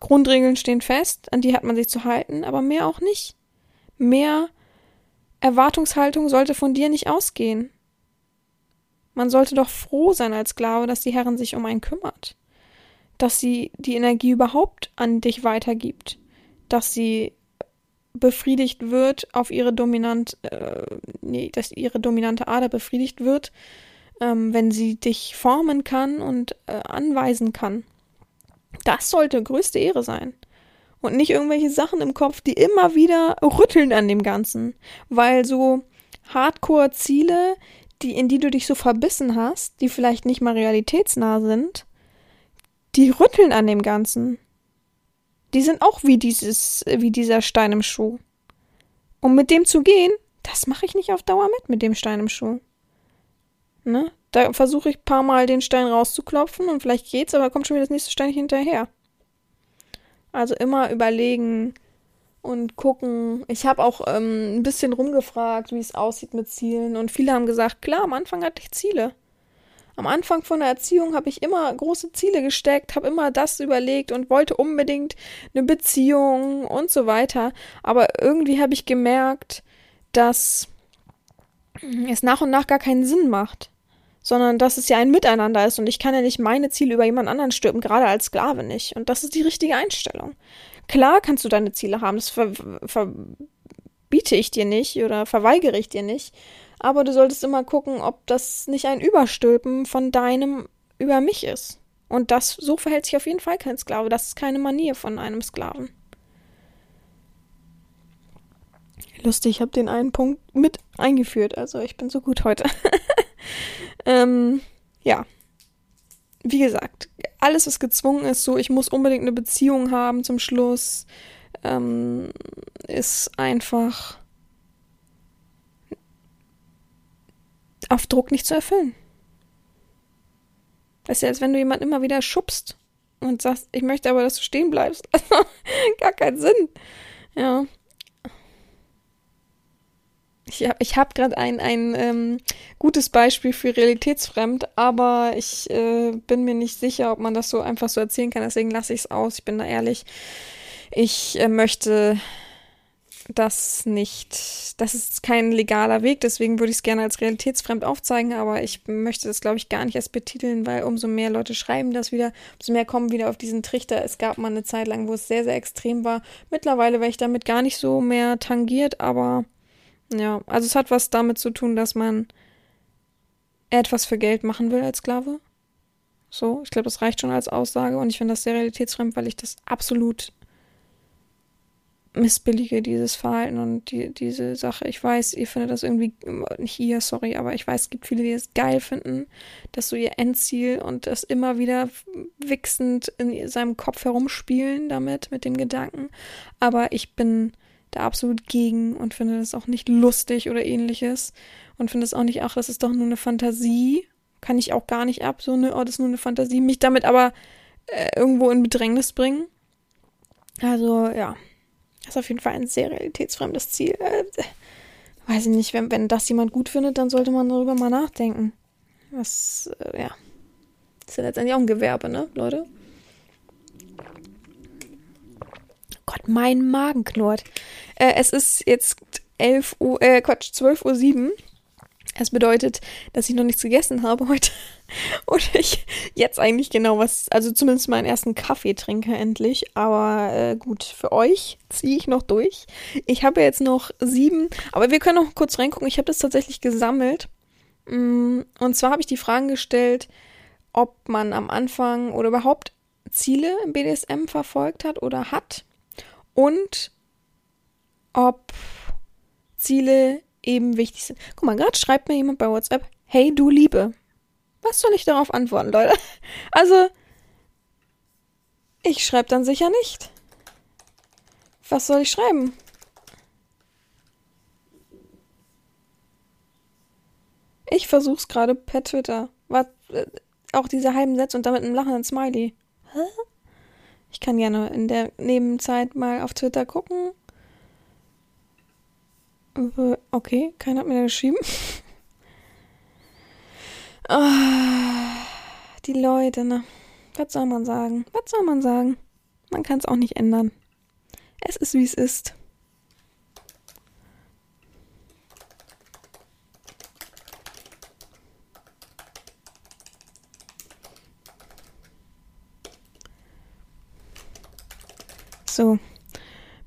S1: Grundregeln stehen fest, an die hat man sich zu halten, aber mehr auch nicht. Mehr Erwartungshaltung sollte von dir nicht ausgehen. Man sollte doch froh sein als Sklave, dass die Herren sich um einen kümmert. Dass sie die Energie überhaupt an dich weitergibt. Dass sie befriedigt wird auf ihre dominant, äh, nee, dass ihre dominante Ader befriedigt wird, ähm, wenn sie dich formen kann und äh, anweisen kann. Das sollte größte Ehre sein. Und nicht irgendwelche Sachen im Kopf, die immer wieder rütteln an dem Ganzen. Weil so Hardcore-Ziele, die, in die du dich so verbissen hast, die vielleicht nicht mal realitätsnah sind, die rütteln an dem Ganzen. Die sind auch wie dieses, wie dieser Stein im Schuh. Um mit dem zu gehen, das mache ich nicht auf Dauer mit, mit dem Stein im Schuh. Ne? Da versuche ich ein paar Mal den Stein rauszuklopfen und vielleicht geht's, aber kommt schon wieder das nächste Stein hinterher. Also immer überlegen und gucken. Ich habe auch ähm, ein bisschen rumgefragt, wie es aussieht mit Zielen und viele haben gesagt, klar, am Anfang hatte ich Ziele. Am Anfang von der Erziehung habe ich immer große Ziele gesteckt, habe immer das überlegt und wollte unbedingt eine Beziehung und so weiter. Aber irgendwie habe ich gemerkt, dass es nach und nach gar keinen Sinn macht, sondern dass es ja ein Miteinander ist und ich kann ja nicht meine Ziele über jemand anderen stülpen, gerade als Sklave nicht. Und das ist die richtige Einstellung. Klar kannst du deine Ziele haben, das ver verbiete ich dir nicht oder verweigere ich dir nicht aber du solltest immer gucken, ob das nicht ein Überstülpen von deinem über mich ist. Und das, so verhält sich auf jeden Fall kein Sklave. Das ist keine Manier von einem Sklaven. Lustig, ich habe den einen Punkt mit eingeführt. Also ich bin so gut heute. ähm, ja. Wie gesagt, alles, was gezwungen ist, so ich muss unbedingt eine Beziehung haben zum Schluss, ähm, ist einfach auf Druck nicht zu erfüllen. Das ist ja, als wenn du jemand immer wieder schubst und sagst, ich möchte aber, dass du stehen bleibst. Also, gar keinen Sinn. Ja. Ich habe ich hab gerade ein, ein ähm, gutes Beispiel für realitätsfremd, aber ich äh, bin mir nicht sicher, ob man das so einfach so erzählen kann. Deswegen lasse ich es aus. Ich bin da ehrlich. Ich äh, möchte das nicht, das ist kein legaler Weg, deswegen würde ich es gerne als realitätsfremd aufzeigen, aber ich möchte das, glaube ich, gar nicht erst betiteln, weil umso mehr Leute schreiben das wieder, umso mehr kommen wieder auf diesen Trichter. Es gab mal eine Zeit lang, wo es sehr, sehr extrem war. Mittlerweile wäre ich damit gar nicht so mehr tangiert, aber ja, also es hat was damit zu tun, dass man etwas für Geld machen will als Sklave. So, ich glaube, das reicht schon als Aussage und ich finde das sehr realitätsfremd, weil ich das absolut missbillige dieses Verhalten und die, diese Sache. Ich weiß, ihr findet das irgendwie, nicht ihr, sorry, aber ich weiß, es gibt viele, die es geil finden, dass so ihr Endziel und das immer wieder wichsend in seinem Kopf herumspielen damit, mit dem Gedanken. Aber ich bin da absolut gegen und finde das auch nicht lustig oder ähnliches und finde es auch nicht, ach, das ist doch nur eine Fantasie. Kann ich auch gar nicht ab, so eine, oh, das ist nur eine Fantasie, mich damit aber äh, irgendwo in Bedrängnis bringen. Also, ja. Das ist auf jeden Fall ein sehr realitätsfremdes Ziel. Äh, weiß ich nicht, wenn, wenn das jemand gut findet, dann sollte man darüber mal nachdenken. Das, äh, ja. ist ja letztendlich auch ein Gewerbe, ne, Leute? Gott, mein Magen knurrt. Äh, es ist jetzt 11 Uhr, äh, Quatsch, 12 Uhr 7. Es bedeutet, dass ich noch nichts gegessen habe heute. Und ich jetzt eigentlich genau was, also zumindest meinen ersten Kaffee trinke endlich. Aber äh, gut, für euch ziehe ich noch durch. Ich habe jetzt noch sieben, aber wir können noch kurz reingucken. Ich habe das tatsächlich gesammelt. Mm, und zwar habe ich die Fragen gestellt, ob man am Anfang oder überhaupt Ziele im BDSM verfolgt hat oder hat. Und ob Ziele eben wichtig sind. Guck mal, gerade schreibt mir jemand bei WhatsApp, hey du Liebe. Was soll ich darauf antworten, Leute? Also, ich schreibe dann sicher nicht. Was soll ich schreiben? Ich versuch's gerade per Twitter. Was, äh, auch diese halben Sätze und damit einem lachenden Smiley. Hä? Ich kann gerne in der Nebenzeit mal auf Twitter gucken. Okay, keiner hat mir da geschrieben. Ah, die Leute, ne? Was soll man sagen? Was soll man sagen? Man kann es auch nicht ändern. Es ist, wie es ist. So.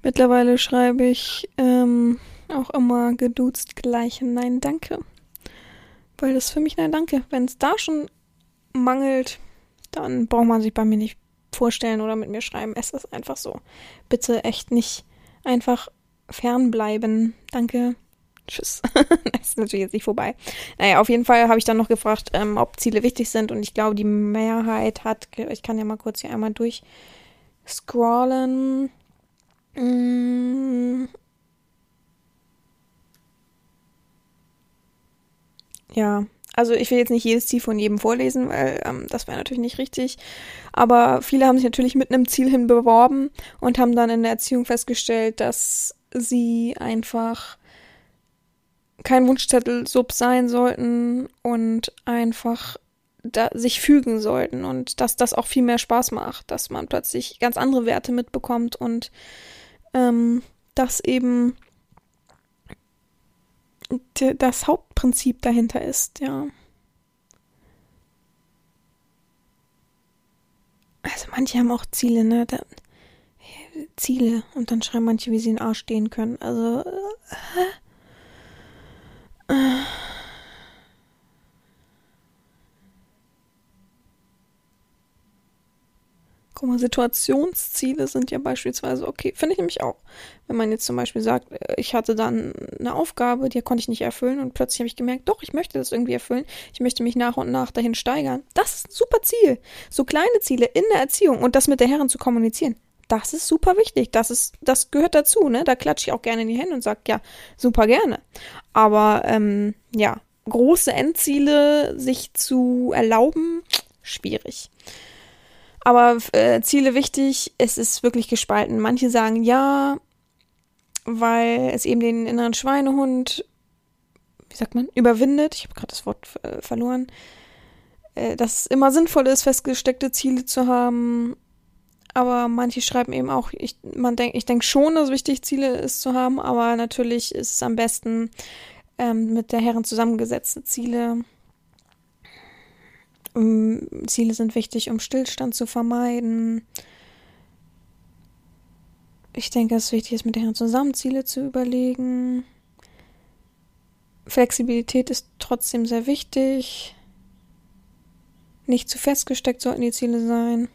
S1: Mittlerweile schreibe ich ähm, auch immer geduzt gleich Nein, danke. Weil das für mich Nein, danke. Wenn es da schon mangelt, dann braucht man sich bei mir nicht vorstellen oder mit mir schreiben. Es ist einfach so. Bitte echt nicht einfach fernbleiben. Danke. Tschüss. das ist natürlich jetzt nicht vorbei. Naja, auf jeden Fall habe ich dann noch gefragt, ähm, ob Ziele wichtig sind und ich glaube, die Mehrheit hat, ich kann ja mal kurz hier einmal durch scrollen. Mm. Ja, also ich will jetzt nicht jedes Ziel von jedem vorlesen, weil ähm, das wäre natürlich nicht richtig. Aber viele haben sich natürlich mit einem Ziel hin beworben und haben dann in der Erziehung festgestellt, dass sie einfach kein Wunschzettel sub sein sollten und einfach da, sich fügen sollten und dass das auch viel mehr Spaß macht, dass man plötzlich ganz andere Werte mitbekommt und ähm, dass eben das Hauptprinzip dahinter ist, ja. Also manche haben auch Ziele, ne? Da, Ziele und dann schreiben manche, wie sie in den Arsch stehen können. Also äh, äh. Guck mal, Situationsziele sind ja beispielsweise okay, finde ich nämlich auch. Wenn man jetzt zum Beispiel sagt, äh, ich hatte dann eine Aufgabe, die konnte ich nicht erfüllen und plötzlich habe ich gemerkt, doch, ich möchte das irgendwie erfüllen. Ich möchte mich nach und nach dahin steigern. Das ist ein super Ziel. So kleine Ziele in der Erziehung und das mit der Herren zu kommunizieren. Das ist super wichtig. Das ist, das gehört dazu, ne? Da klatsche ich auch gerne in die Hände und sage, ja, super gerne. Aber ähm, ja, große Endziele sich zu erlauben, schwierig. Aber äh, Ziele wichtig, es ist wirklich gespalten. Manche sagen ja, weil es eben den inneren Schweinehund, wie sagt man, überwindet. Ich habe gerade das Wort äh, verloren. Äh, dass es immer sinnvoll ist, festgesteckte Ziele zu haben. Aber manche schreiben eben auch, ich, man denk, denke schon, dass es wichtig Ziele ist zu haben, aber natürlich ist es am besten ähm, mit der Herren zusammengesetzte Ziele Ziele sind wichtig, um Stillstand zu vermeiden. Ich denke, es ist wichtig, ist mit den Herren zusammen Ziele zu überlegen. Flexibilität ist trotzdem sehr wichtig. Nicht zu festgesteckt sollten die Ziele sein.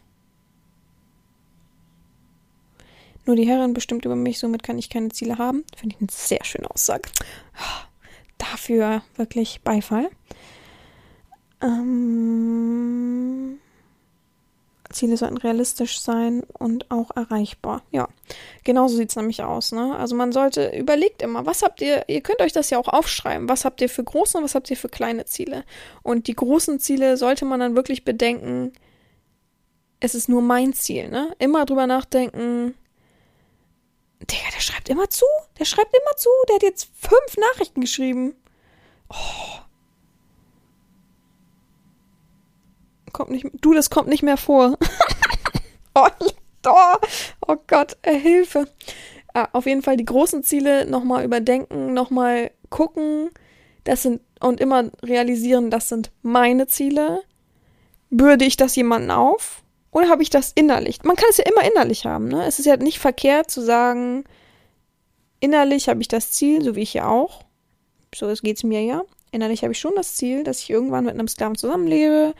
S1: Nur die Herren bestimmt über mich, somit kann ich keine Ziele haben. Finde ich eine sehr schöne Aussage. Dafür wirklich Beifall. Ähm, Ziele sollten realistisch sein und auch erreichbar. Ja, genauso sieht es nämlich aus. Ne? Also man sollte, überlegt immer, was habt ihr, ihr könnt euch das ja auch aufschreiben, was habt ihr für große und was habt ihr für kleine Ziele. Und die großen Ziele sollte man dann wirklich bedenken, es ist nur mein Ziel. Ne? Immer drüber nachdenken, Digga, der schreibt immer zu, der schreibt immer zu, der hat jetzt fünf Nachrichten geschrieben. Oh, Kommt nicht, du, das kommt nicht mehr vor. oh, oh, oh Gott, äh, Hilfe. Ah, auf jeden Fall die großen Ziele nochmal überdenken, nochmal gucken. Das sind und immer realisieren, das sind meine Ziele. Bürde ich das jemanden auf? Oder habe ich das innerlich? Man kann es ja immer innerlich haben, ne? Es ist ja nicht verkehrt zu sagen, innerlich habe ich das Ziel, so wie ich ja auch. So geht es mir ja. Innerlich habe ich schon das Ziel, dass ich irgendwann mit einem Sklaven zusammenlebe,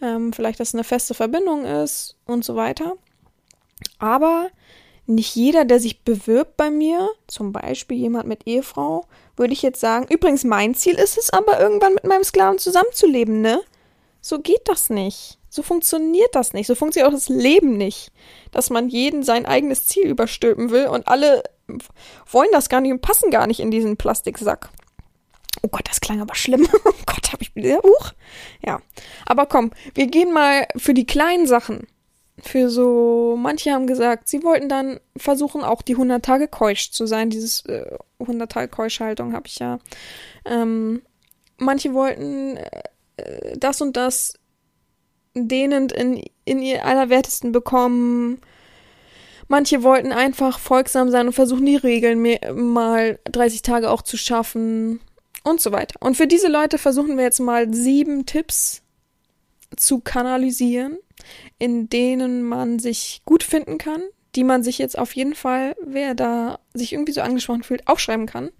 S1: ähm, vielleicht, dass es eine feste Verbindung ist und so weiter. Aber nicht jeder, der sich bewirbt bei mir, zum Beispiel jemand mit Ehefrau, würde ich jetzt sagen, übrigens, mein Ziel ist es aber, irgendwann mit meinem Sklaven zusammenzuleben, ne? So geht das nicht. So funktioniert das nicht. So funktioniert auch das Leben nicht. Dass man jeden sein eigenes Ziel überstülpen will und alle wollen das gar nicht und passen gar nicht in diesen Plastiksack. Oh Gott, das klang aber schlimm. oh Gott, habe ich. Huch. Ja. Aber komm, wir gehen mal für die kleinen Sachen. für so, manche haben gesagt, sie wollten dann versuchen, auch die 100 Tage keusch zu sein. Dieses äh, 100 Tage Keuschhaltung habe ich ja. Ähm, manche wollten äh, das und das dehnend in, in ihr Allerwertesten bekommen. Manche wollten einfach folgsam sein und versuchen, die Regeln mal 30 Tage auch zu schaffen und so weiter. Und für diese Leute versuchen wir jetzt mal sieben Tipps zu kanalisieren, in denen man sich gut finden kann, die man sich jetzt auf jeden Fall, wer da sich irgendwie so angesprochen fühlt, aufschreiben kann,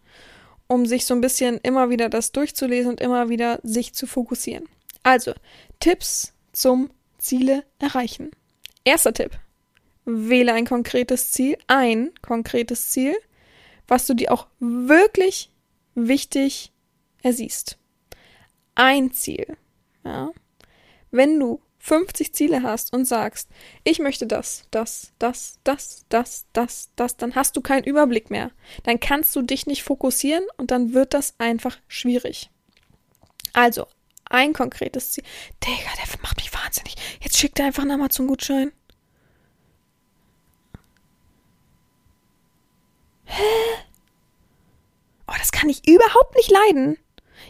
S1: um sich so ein bisschen immer wieder das durchzulesen und immer wieder sich zu fokussieren. Also, Tipps zum Ziele erreichen. Erster Tipp. Wähle ein konkretes Ziel, ein konkretes Ziel, was du dir auch wirklich wichtig ersiehst. Ein Ziel. Ja. Wenn du 50 Ziele hast und sagst, ich möchte das, das, das, das, das, das, das, dann hast du keinen Überblick mehr. Dann kannst du dich nicht fokussieren und dann wird das einfach schwierig. Also, ein konkretes Ziel. Digga, der macht mich wahnsinnig. Jetzt schickt er einfach einen Amazon-Gutschein. Hä? Oh, das kann ich überhaupt nicht leiden.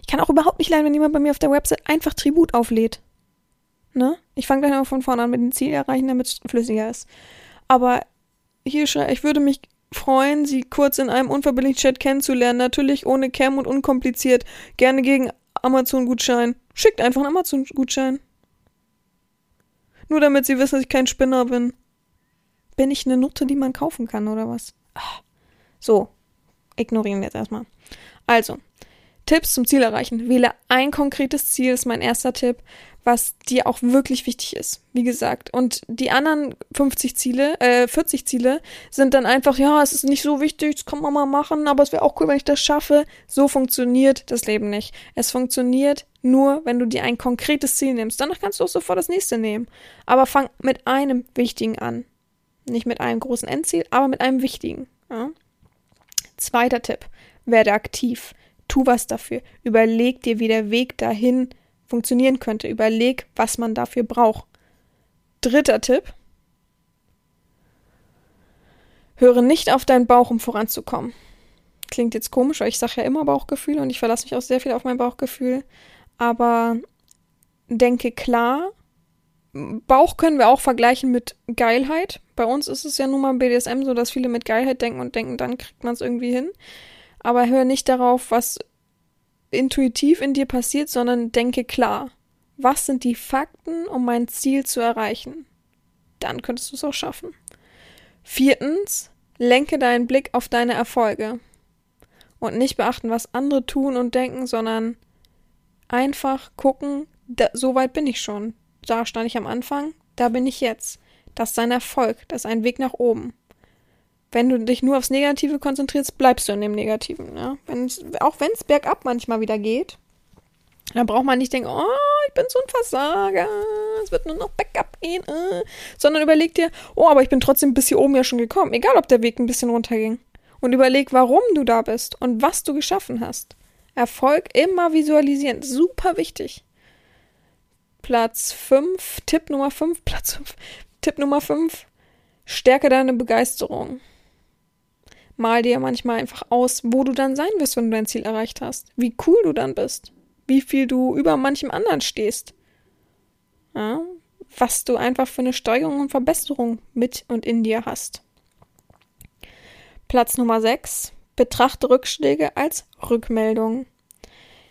S1: Ich kann auch überhaupt nicht leiden, wenn jemand bei mir auf der Website einfach Tribut auflädt. Ne? Ich fange gleich mal von vorne an mit dem Ziel erreichen, damit es flüssiger ist. Aber hier schreibe ich würde mich freuen, Sie kurz in einem unverbindlichen Chat kennenzulernen. Natürlich ohne Cam und unkompliziert. Gerne gegen Amazon-Gutschein. Schickt einfach einen Amazon-Gutschein. Nur damit Sie wissen, dass ich kein Spinner bin. Bin ich eine Nutte, die man kaufen kann, oder was? Ah. So, ignorieren wir jetzt erstmal. Also, Tipps zum Ziel erreichen. Wähle ein konkretes Ziel, ist mein erster Tipp, was dir auch wirklich wichtig ist. Wie gesagt. Und die anderen 50 Ziele, äh, 40 Ziele sind dann einfach, ja, es ist nicht so wichtig, das kann man mal machen, aber es wäre auch cool, wenn ich das schaffe. So funktioniert das Leben nicht. Es funktioniert nur, wenn du dir ein konkretes Ziel nimmst. Danach kannst du auch sofort das nächste nehmen. Aber fang mit einem wichtigen an. Nicht mit einem großen Endziel, aber mit einem wichtigen. Ja? Zweiter Tipp. Werde aktiv. Tu was dafür. Überleg dir, wie der Weg dahin funktionieren könnte. Überleg, was man dafür braucht. Dritter Tipp. Höre nicht auf deinen Bauch, um voranzukommen. Klingt jetzt komisch, weil ich sage ja immer Bauchgefühl und ich verlasse mich auch sehr viel auf mein Bauchgefühl. Aber denke klar. Bauch können wir auch vergleichen mit Geilheit. Bei uns ist es ja nun mal im BDSM so, dass viele mit Geilheit denken und denken, dann kriegt man es irgendwie hin aber hör nicht darauf, was intuitiv in dir passiert, sondern denke klar. Was sind die Fakten, um mein Ziel zu erreichen? Dann könntest du es auch schaffen. Viertens, lenke deinen Blick auf deine Erfolge. Und nicht beachten, was andere tun und denken, sondern einfach gucken, da, so weit bin ich schon. Da stand ich am Anfang, da bin ich jetzt. Das ist ein Erfolg, das ist ein Weg nach oben wenn du dich nur aufs Negative konzentrierst, bleibst du in dem Negativen. Ja? Wenn's, auch wenn es bergab manchmal wieder geht, dann braucht man nicht denken, oh, ich bin so ein Versager, es wird nur noch bergab gehen, äh. sondern überleg dir, oh, aber ich bin trotzdem bis hier oben ja schon gekommen, egal ob der Weg ein bisschen runterging. Und überleg, warum du da bist und was du geschaffen hast. Erfolg immer visualisieren, super wichtig. Platz 5, Tipp Nummer 5, Platz 5, Tipp Nummer 5, stärke deine Begeisterung mal dir manchmal einfach aus, wo du dann sein wirst, wenn du dein Ziel erreicht hast. Wie cool du dann bist. Wie viel du über manchem anderen stehst. Ja, was du einfach für eine Steigerung und Verbesserung mit und in dir hast. Platz Nummer 6. Betrachte Rückschläge als Rückmeldung.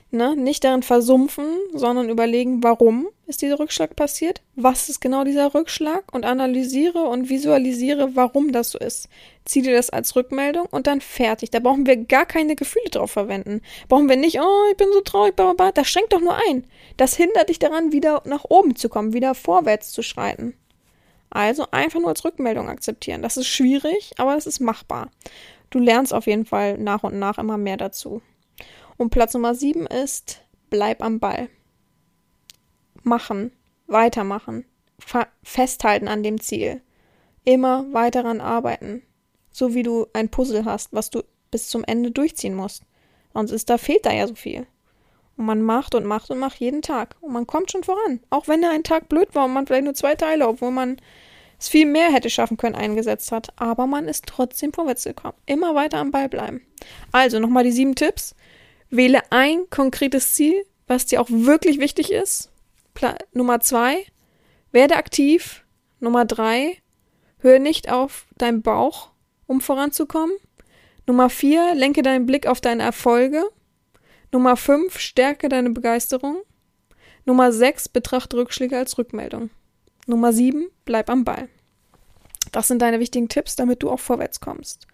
S1: Ne? Nicht darin versumpfen, sondern überlegen, warum ist dieser Rückschlag passiert, was ist genau dieser Rückschlag und analysiere und visualisiere, warum das so ist. Zieh dir das als Rückmeldung und dann fertig. Da brauchen wir gar keine Gefühle drauf verwenden. Brauchen wir nicht, oh, ich bin so traurig, bla, bla, das schränkt doch nur ein. Das hindert dich daran, wieder nach oben zu kommen, wieder vorwärts zu schreiten. Also einfach nur als Rückmeldung akzeptieren. Das ist schwierig, aber es ist machbar. Du lernst auf jeden Fall nach und nach immer mehr dazu. Und Platz Nummer sieben ist, bleib am Ball. Machen, weitermachen, festhalten an dem Ziel. Immer weiter daran arbeiten. So wie du ein Puzzle hast, was du bis zum Ende durchziehen musst. Sonst ist da, fehlt da ja so viel. Und man macht und macht und macht jeden Tag. Und man kommt schon voran. Auch wenn da ein Tag blöd war und man vielleicht nur zwei Teile, obwohl man es viel mehr hätte schaffen können, eingesetzt hat. Aber man ist trotzdem vorwärts gekommen. Immer weiter am Ball bleiben. Also nochmal die sieben Tipps. Wähle ein konkretes Ziel, was dir auch wirklich wichtig ist. Pla Nummer zwei, werde aktiv. Nummer drei, höre nicht auf deinen Bauch, um voranzukommen. Nummer vier, lenke deinen Blick auf deine Erfolge. Nummer fünf, stärke deine Begeisterung. Nummer sechs, betrachte Rückschläge als Rückmeldung. Nummer sieben, bleib am Ball. Das sind deine wichtigen Tipps, damit du auch vorwärts kommst.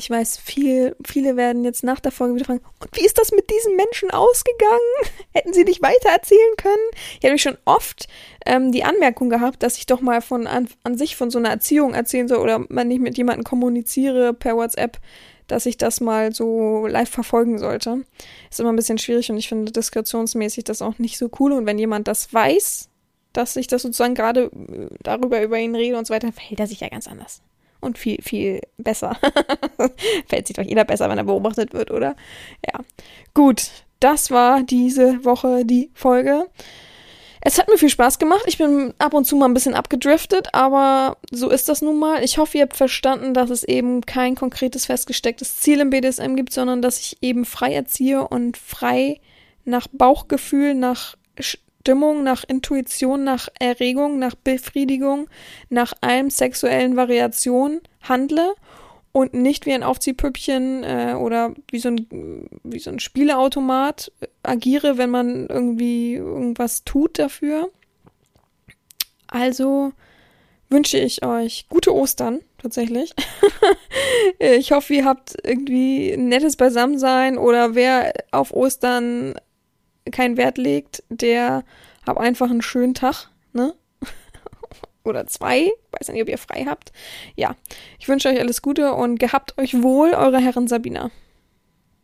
S1: Ich weiß, viel, viele werden jetzt nach der Folge wieder fragen, und wie ist das mit diesen Menschen ausgegangen? Hätten sie nicht weiter erzählen können? Ich habe schon oft ähm, die Anmerkung gehabt, dass ich doch mal von an, an sich von so einer Erziehung erzählen soll oder man nicht mit jemandem kommuniziere per WhatsApp, dass ich das mal so live verfolgen sollte. Ist immer ein bisschen schwierig und ich finde diskretionsmäßig das auch nicht so cool. Und wenn jemand das weiß, dass ich das sozusagen gerade äh, darüber über ihn rede und so weiter, verhält er sich ja ganz anders und viel, viel besser. Fällt sich doch jeder besser, wenn er beobachtet wird, oder? Ja. Gut, das war diese Woche die Folge. Es hat mir viel Spaß gemacht. Ich bin ab und zu mal ein bisschen abgedriftet, aber so ist das nun mal. Ich hoffe, ihr habt verstanden, dass es eben kein konkretes festgestecktes Ziel im BDSM gibt, sondern dass ich eben frei erziehe und frei nach Bauchgefühl, nach Stimmung, nach Intuition, nach Erregung, nach Befriedigung, nach allem sexuellen Variation handle und nicht wie ein Aufziehpüppchen äh, oder wie so ein, wie so ein Spieleautomat agiere, wenn man irgendwie irgendwas tut dafür. Also wünsche ich euch gute Ostern, tatsächlich. ich hoffe, ihr habt irgendwie ein nettes Beisammensein oder wer auf Ostern keinen Wert legt, der hat einfach einen schönen Tag, ne? Oder zwei. Weiß nicht, ob ihr frei habt. Ja. Ich wünsche euch alles Gute und gehabt euch wohl, eure Herren Sabina.